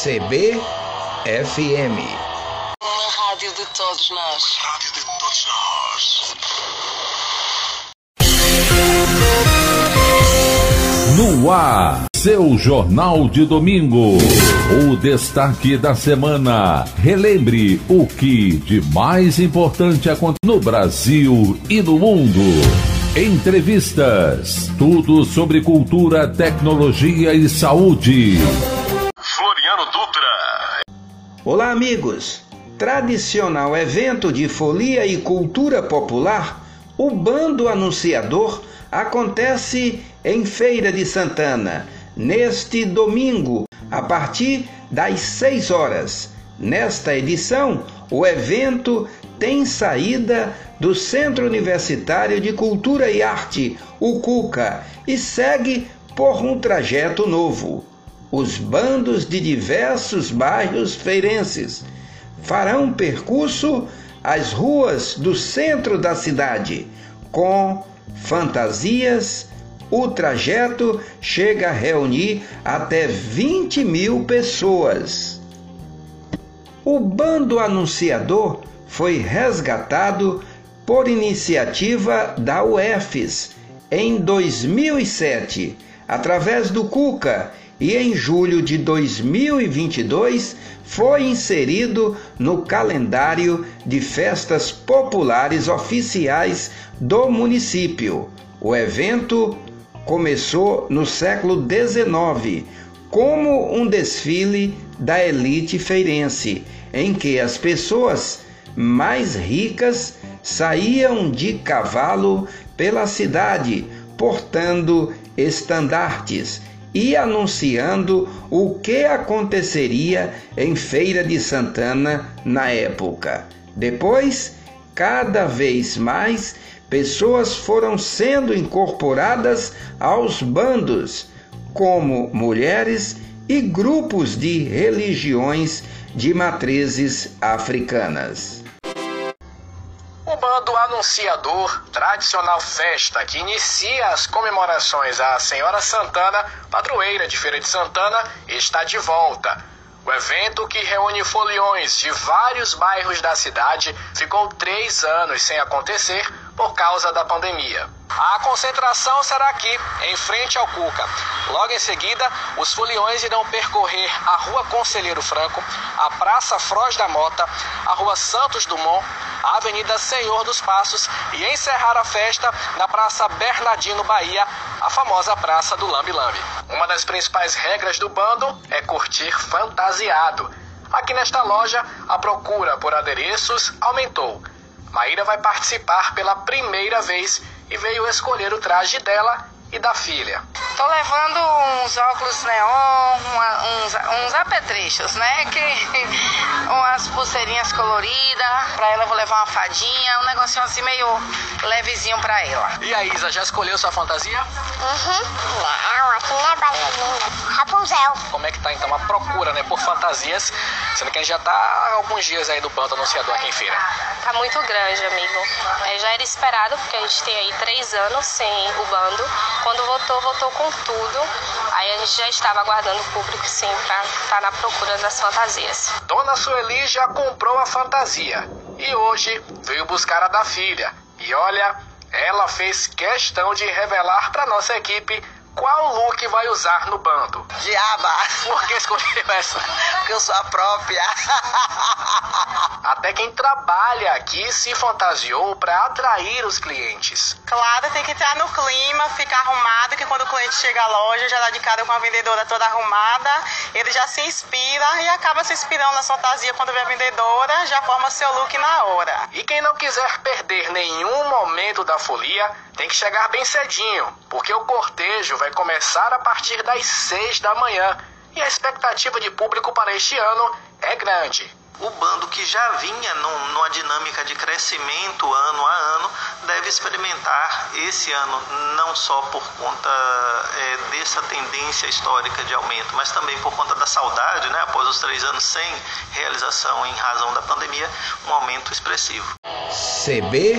CBFM. Uma rádio de todos nós. Rádio de todos nós. No ar, seu Jornal de Domingo. O destaque da semana. Relembre o que de mais importante acontece no Brasil e no mundo. Entrevistas. Tudo sobre cultura, tecnologia e saúde. Olá, amigos. Tradicional evento de folia e cultura popular, o Bando Anunciador acontece em Feira de Santana, neste domingo, a partir das 6 horas. Nesta edição, o evento tem saída do Centro Universitário de Cultura e Arte, o CUCA, e segue por um trajeto novo. Os bandos de diversos bairros feirenses farão percurso às ruas do centro da cidade, com fantasias. O trajeto chega a reunir até 20 mil pessoas. O bando anunciador foi resgatado por iniciativa da UFES em 2007, através do CUCA, e em julho de 2022 foi inserido no calendário de festas populares oficiais do município. O evento começou no século XIX como um desfile da elite feirense, em que as pessoas mais ricas saíam de cavalo pela cidade, portando estandartes e anunciando o que aconteceria em Feira de Santana na época. Depois, cada vez mais pessoas foram sendo incorporadas aos bandos, como mulheres e grupos de religiões de matrizes africanas. O bando anunciador, tradicional festa que inicia as comemorações à Senhora Santana, padroeira de Feira de Santana, está de volta. O evento, que reúne foliões de vários bairros da cidade, ficou três anos sem acontecer por causa da pandemia. A concentração será aqui, em frente ao Cuca. Logo em seguida, os foliões irão percorrer a Rua Conselheiro Franco, a Praça Froz da Mota, a Rua Santos Dumont, a Avenida Senhor dos Passos e encerrar a festa na Praça Bernardino Bahia, a famosa Praça do Lambi Lambi. Uma das principais regras do bando é curtir fantasiado. Aqui nesta loja, a procura por adereços aumentou. Maíra vai participar pela primeira vez e veio escolher o traje dela e da filha. Tô levando uns óculos neon, uma, uns, uns apetrechos, né? Que, umas pulseirinhas coloridas. Pra ela eu vou levar uma fadinha, um negocinho assim meio levezinho pra ela. E a Isa, já escolheu sua fantasia? Uhum. Não, aqui não é bailarina. Rapunzel. Como é que tá então a procura, né, por fantasias? Sendo que a gente já tá há alguns dias aí do bando anunciador aqui em feira. Tá muito grande, amigo. É, já era esperado, porque a gente tem aí três anos sem o bando. Quando voltou, voltou com tudo. Aí a gente já estava aguardando o público, sim, pra estar na procura das fantasias. Dona Sueli já comprou a fantasia e hoje veio buscar a da filha. E olha, ela fez questão de revelar para nossa equipe qual look vai usar no bando. Diaba, Por que escolheu essa? porque eu sou a própria. Até quem trabalha aqui se fantasiou para atrair os clientes. Claro, tem que entrar no clima, ficar arrumado, que quando o cliente chega à loja, já dá de cara com a vendedora toda arrumada, ele já se inspira e acaba se inspirando na fantasia quando vê a vendedora, já forma seu look na hora. E quem não quiser perder nenhum momento da folia, tem que chegar bem cedinho, porque o cortejo vai começar a partir das 6 da manhã. E a expectativa de público para este ano é grande. O bando que já vinha num- numa dinâmica de crescimento ano a ano deve experimentar esse ano, não só por conta é, dessa tendência histórica de aumento, mas também por conta da saudade, né, após os três anos sem realização em razão da pandemia, um aumento expressivo. CBFM.